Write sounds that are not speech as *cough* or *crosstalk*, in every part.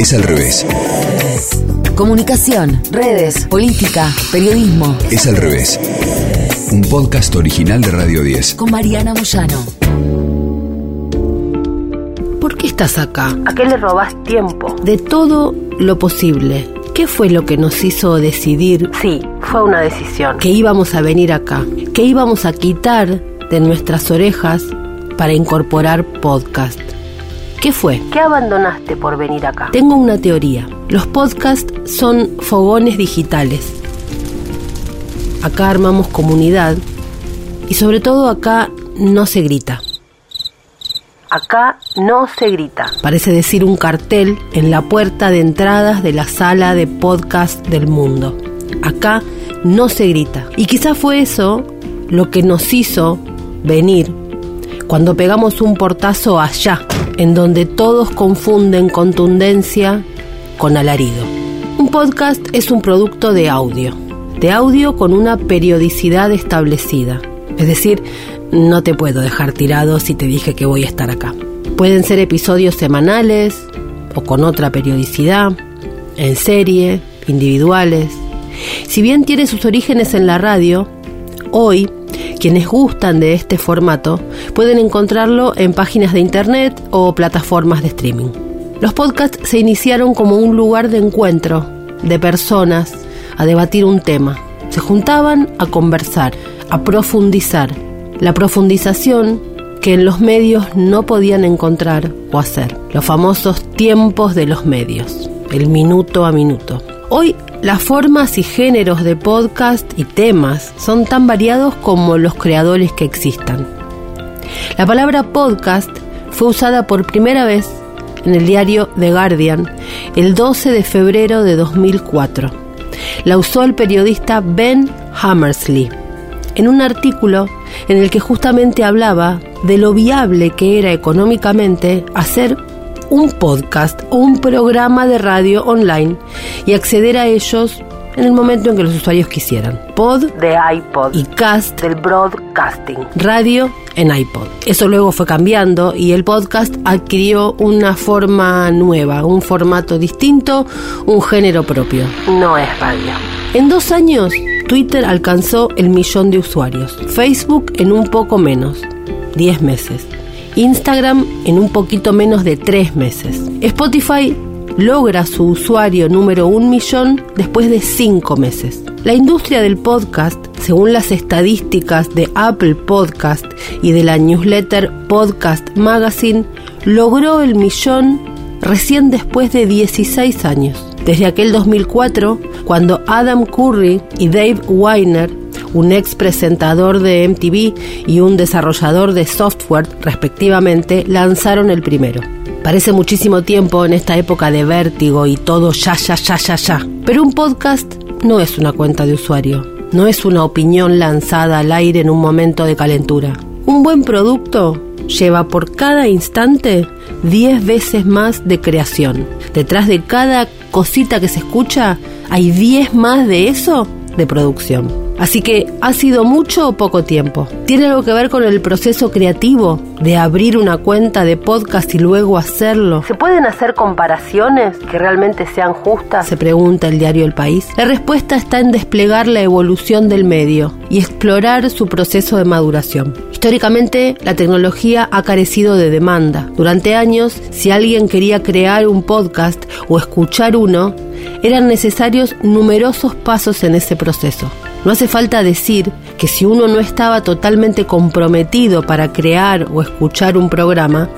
Es al revés. Comunicación, redes, política, periodismo. Es al revés. Un podcast original de Radio 10. Con Mariana Moyano. ¿Por qué estás acá? ¿A qué le robás tiempo? De todo lo posible, ¿qué fue lo que nos hizo decidir Sí, fue una decisión. que íbamos a venir acá? Que íbamos a quitar de nuestras orejas para incorporar podcast. ¿Qué fue? ¿Qué abandonaste por venir acá? Tengo una teoría. Los podcasts son fogones digitales. Acá armamos comunidad y sobre todo acá no se grita. Acá no se grita. Parece decir un cartel en la puerta de entradas de la sala de podcast del mundo. Acá no se grita. Y quizá fue eso lo que nos hizo venir cuando pegamos un portazo allá, en donde todos confunden contundencia con alarido. Un podcast es un producto de audio, de audio con una periodicidad establecida. Es decir, no te puedo dejar tirado si te dije que voy a estar acá. Pueden ser episodios semanales o con otra periodicidad, en serie, individuales. Si bien tiene sus orígenes en la radio, hoy quienes gustan de este formato pueden encontrarlo en páginas de internet o plataformas de streaming. Los podcasts se iniciaron como un lugar de encuentro de personas a debatir un tema. Se juntaban a conversar, a profundizar. La profundización que en los medios no podían encontrar o hacer. Los famosos tiempos de los medios, el minuto a minuto. Hoy las formas y géneros de podcast y temas son tan variados como los creadores que existan. La palabra podcast fue usada por primera vez en el diario The Guardian el 12 de febrero de 2004. La usó el periodista Ben Hammersley en un artículo en el que justamente hablaba de lo viable que era económicamente hacer un podcast o un programa de radio online y acceder a ellos en el momento en que los usuarios quisieran. Pod De iPod. y cast, del broadcasting. radio en iPod. Eso luego fue cambiando y el podcast adquirió una forma nueva, un formato distinto, un género propio. No es radio. En dos años, Twitter alcanzó el millón de usuarios, Facebook en un poco menos, 10 meses, Instagram en un poquito menos de 3 meses. Spotify logra su usuario número un millón después de 5 meses. La industria del podcast, según las estadísticas de Apple Podcast y de la newsletter Podcast Magazine, logró el millón recién después de 16 años. Desde aquel 2004, cuando Adam Curry y Dave Weiner, un ex presentador de MTV y un desarrollador de software respectivamente, lanzaron el primero. Parece muchísimo tiempo en esta época de vértigo y todo ya, ya, ya, ya, ya. Pero un podcast no es una cuenta de usuario, no es una opinión lanzada al aire en un momento de calentura. Un buen producto lleva por cada instante 10 veces más de creación. Detrás de cada cosita que se escucha hay 10 más de eso de producción. Así que, ¿ha sido mucho o poco tiempo? ¿Tiene algo que ver con el proceso creativo de abrir una cuenta de podcast y luego hacerlo? ¿Se pueden hacer comparaciones que realmente sean justas? Se pregunta el diario El País. La respuesta está en desplegar la evolución del medio y explorar su proceso de maduración. Históricamente, la tecnología ha carecido de demanda. Durante años, si alguien quería crear un podcast o escuchar uno, eran necesarios numerosos pasos en ese proceso. No hace falta decir que si uno no estaba totalmente comprometido para crear o escuchar un programa,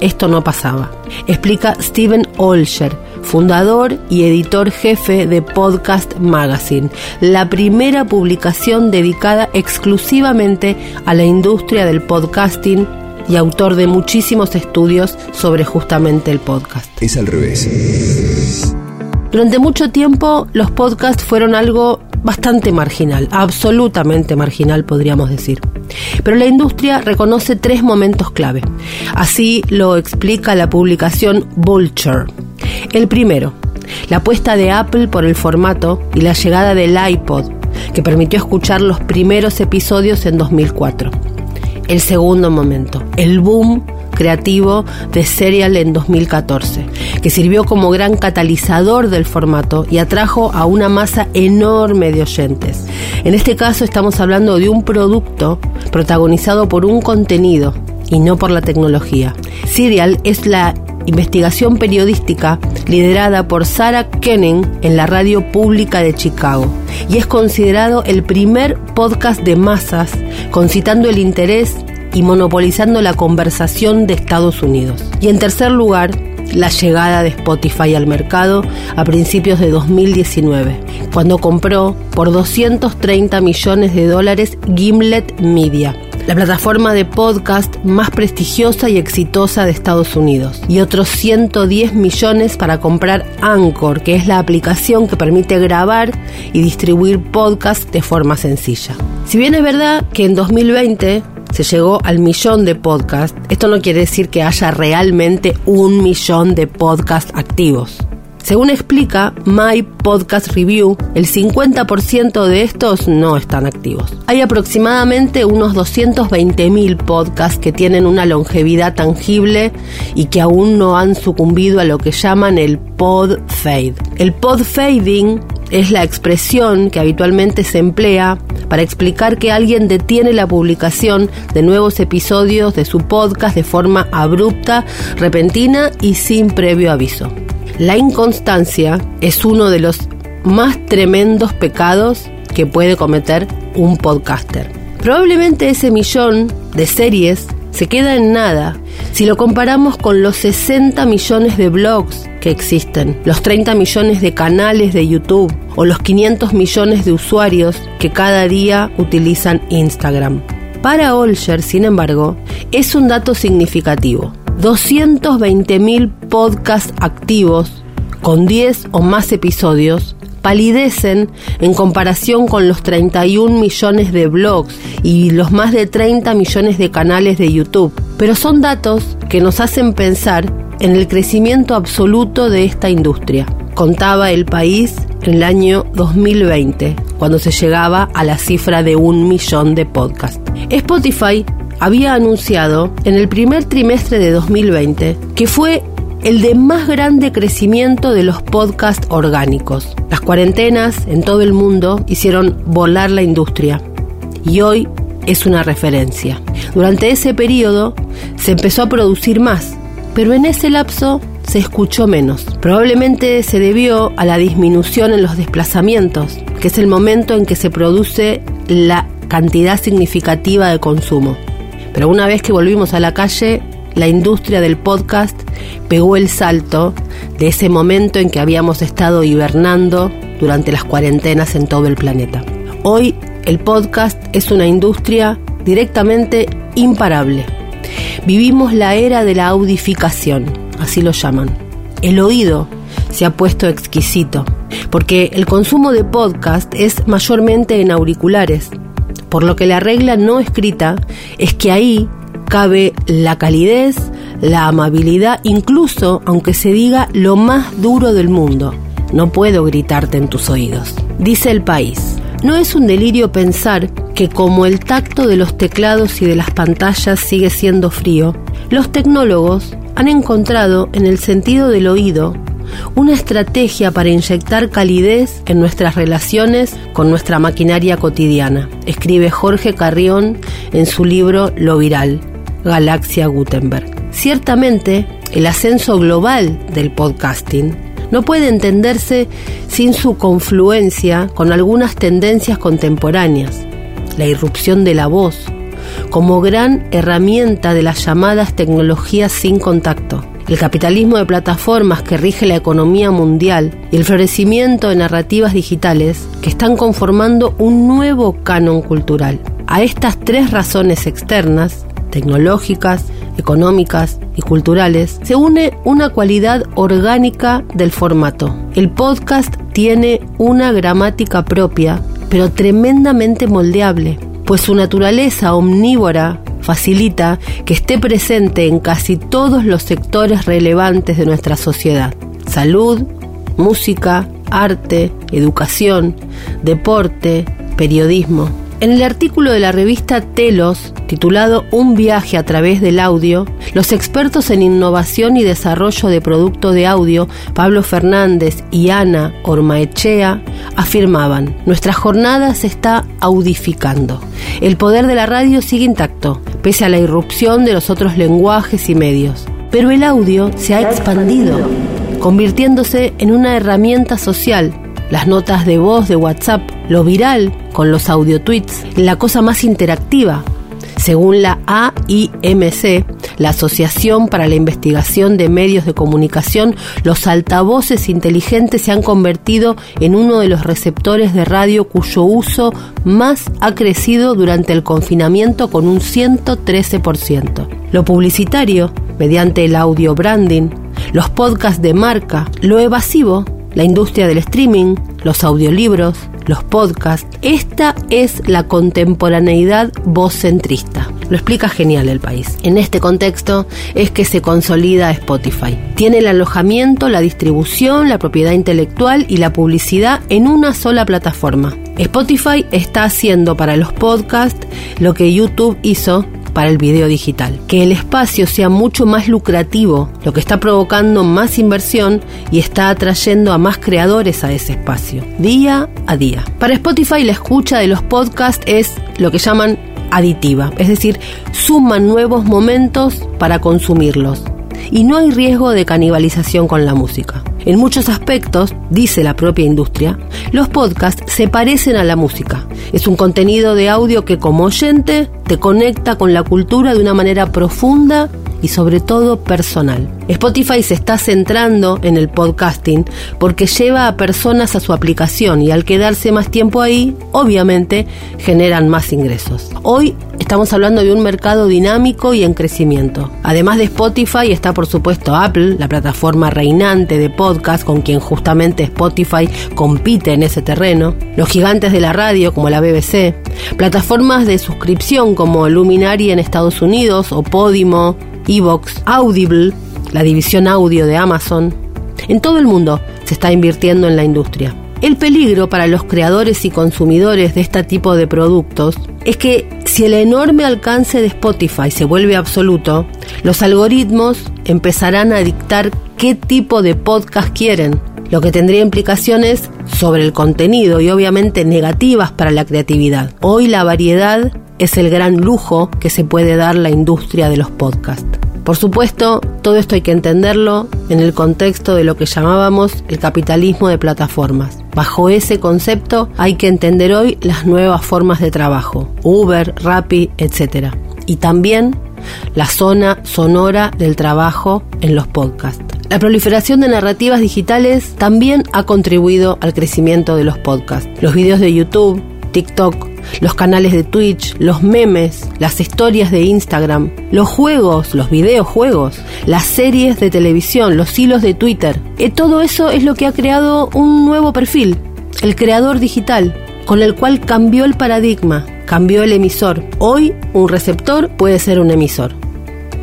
esto no pasaba. Explica Steven Olsher, fundador y editor jefe de Podcast Magazine, la primera publicación dedicada exclusivamente a la industria del podcasting y autor de muchísimos estudios sobre justamente el podcast. Es al revés. Durante mucho tiempo los podcasts fueron algo bastante marginal, absolutamente marginal podríamos decir. Pero la industria reconoce tres momentos clave. Así lo explica la publicación Vulture. El primero, la apuesta de Apple por el formato y la llegada del iPod, que permitió escuchar los primeros episodios en 2004. El segundo momento, el boom creativo de Serial en 2014, que sirvió como gran catalizador del formato y atrajo a una masa enorme de oyentes. En este caso estamos hablando de un producto protagonizado por un contenido y no por la tecnología. Serial es la investigación periodística liderada por Sarah Kenning en la radio pública de Chicago y es considerado el primer podcast de masas concitando el interés y monopolizando la conversación de Estados Unidos. Y en tercer lugar, la llegada de Spotify al mercado a principios de 2019, cuando compró por 230 millones de dólares Gimlet Media la plataforma de podcast más prestigiosa y exitosa de Estados Unidos, y otros 110 millones para comprar Anchor, que es la aplicación que permite grabar y distribuir podcasts de forma sencilla. Si bien es verdad que en 2020 se llegó al millón de podcasts, esto no quiere decir que haya realmente un millón de podcasts activos. Según explica My Podcast Review, el 50% de estos no están activos. Hay aproximadamente unos 220.000 podcasts que tienen una longevidad tangible y que aún no han sucumbido a lo que llaman el pod fade. El pod fading es la expresión que habitualmente se emplea para explicar que alguien detiene la publicación de nuevos episodios de su podcast de forma abrupta, repentina y sin previo aviso. La inconstancia es uno de los más tremendos pecados que puede cometer un podcaster. Probablemente ese millón de series se queda en nada si lo comparamos con los 60 millones de blogs que existen, los 30 millones de canales de YouTube o los 500 millones de usuarios que cada día utilizan Instagram. Para Olger, sin embargo, es un dato significativo. 220.000 podcasts activos con 10 o más episodios palidecen en comparación con los 31 millones de blogs y los más de 30 millones de canales de YouTube. Pero son datos que nos hacen pensar en el crecimiento absoluto de esta industria. Contaba el país en el año 2020, cuando se llegaba a la cifra de un millón de podcasts. Spotify había anunciado en el primer trimestre de 2020 que fue el de más grande crecimiento de los podcasts orgánicos. Las cuarentenas en todo el mundo hicieron volar la industria y hoy es una referencia. Durante ese periodo se empezó a producir más, pero en ese lapso se escuchó menos. Probablemente se debió a la disminución en los desplazamientos, que es el momento en que se produce la cantidad significativa de consumo. Pero una vez que volvimos a la calle, la industria del podcast pegó el salto de ese momento en que habíamos estado hibernando durante las cuarentenas en todo el planeta. Hoy el podcast es una industria directamente imparable. Vivimos la era de la audificación, así lo llaman. El oído se ha puesto exquisito, porque el consumo de podcast es mayormente en auriculares, por lo que la regla no escrita es que ahí cabe la calidez, la amabilidad, incluso aunque se diga lo más duro del mundo. No puedo gritarte en tus oídos. Dice el país. No es un delirio pensar que como el tacto de los teclados y de las pantallas sigue siendo frío, los tecnólogos han encontrado en el sentido del oído una estrategia para inyectar calidez en nuestras relaciones con nuestra maquinaria cotidiana, escribe Jorge Carrión en su libro Lo Viral, Galaxia Gutenberg. Ciertamente, el ascenso global del podcasting no puede entenderse sin su confluencia con algunas tendencias contemporáneas. La irrupción de la voz, como gran herramienta de las llamadas tecnologías sin contacto, el capitalismo de plataformas que rige la economía mundial y el florecimiento de narrativas digitales que están conformando un nuevo canon cultural. A estas tres razones externas, tecnológicas, económicas y culturales, se une una cualidad orgánica del formato. El podcast tiene una gramática propia, pero tremendamente moldeable, pues su naturaleza omnívora facilita que esté presente en casi todos los sectores relevantes de nuestra sociedad. Salud, música, arte, educación, deporte, periodismo. En el artículo de la revista Telos, titulado Un viaje a través del audio, Los expertos en innovación y desarrollo de producto de audio, Pablo Fernández y Ana Ormaechea, afirmaban, nuestra jornada se está audificando. El poder de la radio sigue intacto, pese a la irrupción de los otros lenguajes y medios. Pero el audio se ha expandido, convirtiéndose en una herramienta social. Las notas de voz de WhatsApp, lo viral con los audio tweets, la cosa más interactiva, según la AIMC, la Asociación para la Investigación de Medios de Comunicación, los altavoces inteligentes se han convertido en uno de los receptores de radio cuyo uso más ha crecido durante el confinamiento con un 113%. Lo publicitario, mediante el audio branding, los podcasts de marca, lo evasivo, la industria del streaming, los audiolibros, los podcasts. Esta es la contemporaneidad voz-centrista. Lo explica genial el país. En este contexto es que se consolida Spotify. Tiene el alojamiento, la distribución, la propiedad intelectual y la publicidad en una sola plataforma. Spotify está haciendo para los podcasts lo que YouTube hizo para el video digital. Que el espacio sea mucho más lucrativo, lo que está provocando más inversión y está atrayendo a más creadores a ese espacio, día a día. Para Spotify la escucha de los podcasts es lo que llaman aditiva, es decir, suman nuevos momentos para consumirlos y no hay riesgo de canibalización con la música. En muchos aspectos, dice la propia industria, los podcasts se parecen a la música. Es un contenido de audio que como oyente te conecta con la cultura de una manera profunda y sobre todo personal. Spotify se está centrando en el podcasting porque lleva a personas a su aplicación y al quedarse más tiempo ahí, obviamente generan más ingresos. Hoy estamos hablando de un mercado dinámico y en crecimiento. Además de Spotify está por supuesto Apple, la plataforma reinante de podcast con quien justamente Spotify compite en ese terreno, los gigantes de la radio como la BBC, plataformas de suscripción como Luminary en Estados Unidos o Podimo, Evox, Audible, la división audio de Amazon. En todo el mundo se está invirtiendo en la industria. El peligro para los creadores y consumidores de este tipo de productos es que si el enorme alcance de Spotify se vuelve absoluto, los algoritmos empezarán a dictar qué tipo de podcast quieren, lo que tendría implicaciones sobre el contenido y obviamente negativas para la creatividad. Hoy la variedad es el gran lujo que se puede dar la industria de los podcasts. Por supuesto, todo esto hay que entenderlo en el contexto de lo que llamábamos el capitalismo de plataformas. Bajo ese concepto hay que entender hoy las nuevas formas de trabajo, Uber, Rappi, etc. Y también la zona sonora del trabajo en los podcasts. La proliferación de narrativas digitales también ha contribuido al crecimiento de los podcasts. Los videos de YouTube, TikTok, los canales de Twitch, los memes, las historias de Instagram, los juegos, los videojuegos, las series de televisión, los hilos de Twitter. Y eh, todo eso es lo que ha creado un nuevo perfil, el creador digital, con el cual cambió el paradigma, cambió el emisor. Hoy un receptor puede ser un emisor,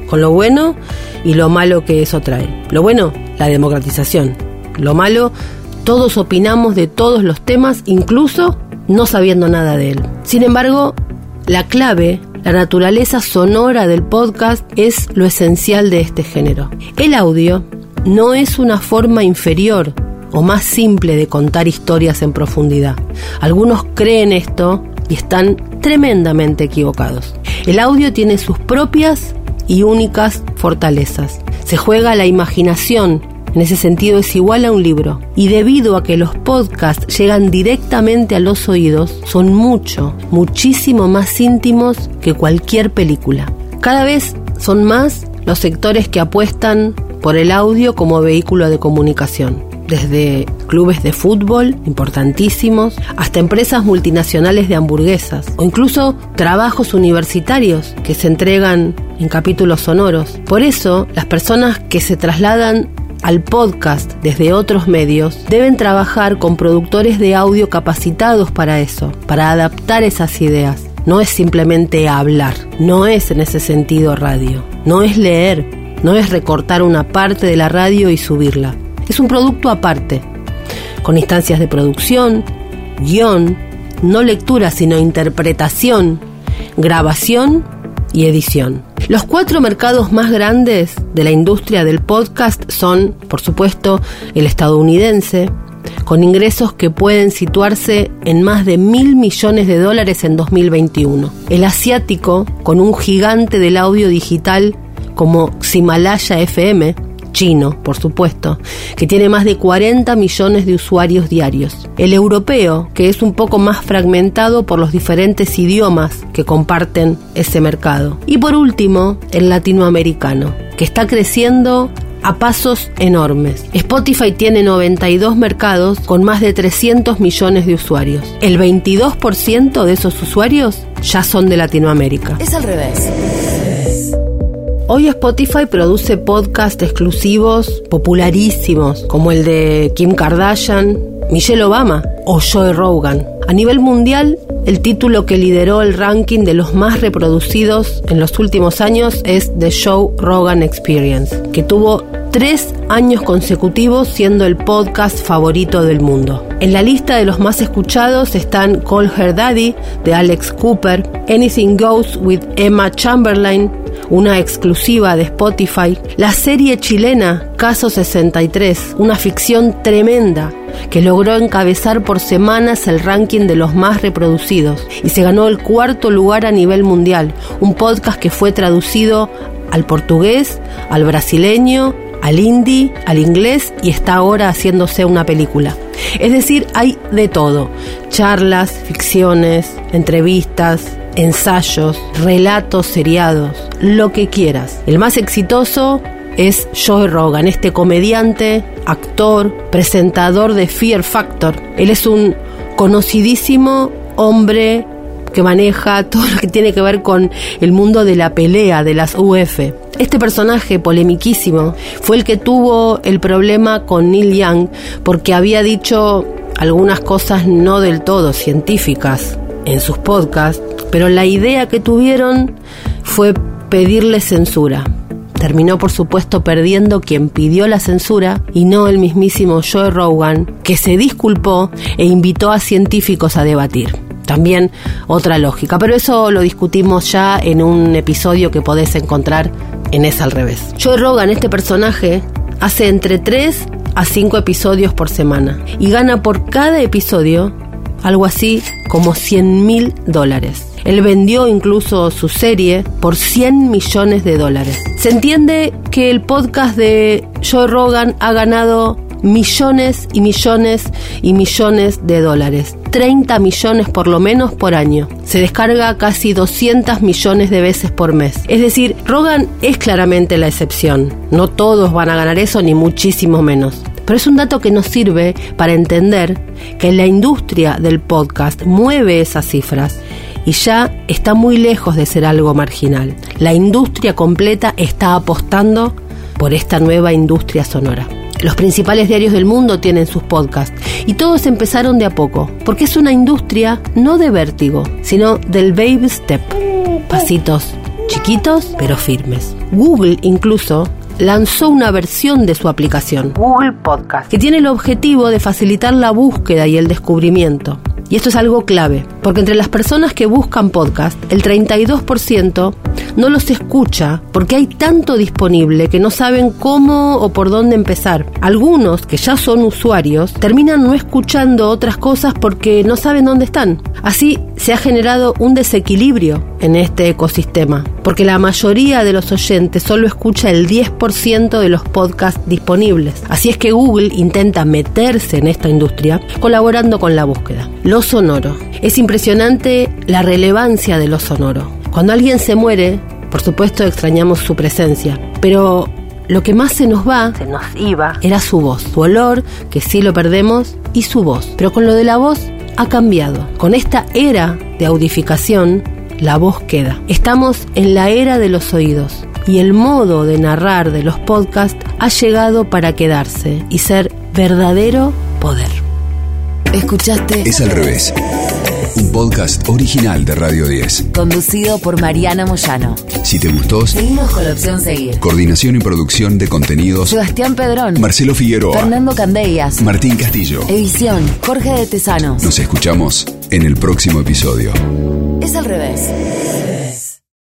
con lo bueno y lo malo que eso trae. Lo bueno, la democratización. Lo malo, todos opinamos de todos los temas, incluso no sabiendo nada de él. Sin embargo, la clave, la naturaleza sonora del podcast es lo esencial de este género. El audio no es una forma inferior o más simple de contar historias en profundidad. Algunos creen esto y están tremendamente equivocados. El audio tiene sus propias y únicas fortalezas. Se juega la imaginación en ese sentido es igual a un libro. Y debido a que los podcasts llegan directamente a los oídos, son mucho, muchísimo más íntimos que cualquier película. Cada vez son más los sectores que apuestan por el audio como vehículo de comunicación desde clubes de fútbol importantísimos hasta empresas multinacionales de hamburguesas o incluso trabajos universitarios que se entregan en capítulos sonoros. Por eso, las personas que se trasladan al podcast desde otros medios, deben trabajar con productores de audio capacitados para eso, para adaptar esas ideas. No es simplemente hablar, no es en ese sentido radio, no es leer, no es recortar una parte de la radio y subirla. Es un producto aparte, con instancias de producción, guion, no lectura sino interpretación, grabación y edición. Los cuatro mercados más grandes de la industria del podcast son, por supuesto, el estadounidense, con ingresos que pueden situarse en más de mil millones de dólares en 2021. El asiático, con un gigante del audio digital como Ximalaya FM, chino, por supuesto, que tiene más de 40 millones de usuarios diarios. El europeo, que es un poco más fragmentado por los diferentes idiomas que comparten ese mercado. Y por último, el latinoamericano, que está creciendo a pasos enormes. Spotify tiene 92 mercados con más de 300 millones de usuarios. El 22% de esos usuarios ya son de Latinoamérica. Es al revés. Hoy Spotify produce podcasts exclusivos popularísimos como el de Kim Kardashian, Michelle Obama o Joe Rogan. A nivel mundial, el título que lideró el ranking de los más reproducidos en los últimos años es The Joe Rogan Experience, que tuvo tres años consecutivos siendo el podcast favorito del mundo. En la lista de los más escuchados están Call Her Daddy de Alex Cooper, Anything Goes with Emma Chamberlain, una exclusiva de Spotify, la serie chilena Caso 63, una ficción tremenda que logró encabezar por semanas el ranking de los más reproducidos y se ganó el cuarto lugar a nivel mundial, un podcast que fue traducido al portugués, al brasileño, al hindi, al inglés y está ahora haciéndose una película. Es decir, hay de todo, charlas, ficciones, entrevistas, ensayos, relatos seriados, lo que quieras. El más exitoso es Joe Rogan, este comediante, actor, presentador de Fear Factor. Él es un conocidísimo hombre que maneja *laughs* todo lo que tiene que ver con el mundo de la pelea, de las UF. Este personaje polemiquísimo fue el que tuvo el problema con Neil Young porque había dicho algunas cosas no del todo científicas en sus podcasts, pero la idea que tuvieron fue pedirle censura. Terminó por supuesto perdiendo quien pidió la censura y no el mismísimo Joe Rogan, que se disculpó e invitó a científicos a debatir. También otra lógica, pero eso lo discutimos ya en un episodio que podés encontrar en Es al revés. Joe Rogan, este personaje, hace entre 3 a 5 episodios por semana y gana por cada episodio algo así como 100 mil dólares. Él vendió incluso su serie por 100 millones de dólares. Se entiende que el podcast de Joe Rogan ha ganado millones y millones y millones de dólares. 30 millones por lo menos por año. Se descarga casi 200 millones de veces por mes. Es decir, Rogan es claramente la excepción. No todos van a ganar eso, ni muchísimo menos. Pero es un dato que nos sirve para entender que la industria del podcast mueve esas cifras y ya está muy lejos de ser algo marginal. La industria completa está apostando por esta nueva industria sonora. Los principales diarios del mundo tienen sus podcasts y todos empezaron de a poco, porque es una industria no de vértigo, sino del baby step. Pasitos chiquitos pero firmes. Google incluso lanzó una versión de su aplicación, Google Podcast. que tiene el objetivo de facilitar la búsqueda y el descubrimiento. Y esto es algo clave, porque entre las personas que buscan podcast, el 32% no los escucha porque hay tanto disponible que no saben cómo o por dónde empezar. Algunos, que ya son usuarios, terminan no escuchando otras cosas porque no saben dónde están. Así se ha generado un desequilibrio en este ecosistema, porque la mayoría de los oyentes solo escucha el 10% de los podcasts disponibles. Así es que Google intenta meterse en esta industria colaborando con la búsqueda. Lo sonoro. Es impresionante la relevancia de lo sonoro. Cuando alguien se muere, por supuesto extrañamos su presencia, pero lo que más se nos va Se nos iba. era su voz, su olor, que sí lo perdemos, y su voz. Pero con lo de la voz ha cambiado. Con esta era de audificación, la voz queda. Estamos en la era de los oídos y el modo de narrar de los podcasts ha llegado para quedarse y ser verdadero poder. Escuchaste Es al revés. Un podcast original de Radio 10. conducido por Mariana Moyano. Si te gustó, Seguimos con la opción seguir. coordinación y producción de contenidos, Sebastián Pedrón. Marcelo Figueroa, Fernando Candellas. Martín Castillo. Edición Jorge de Tesanos. Nos escuchamos en el próximo episodio. Es al revés.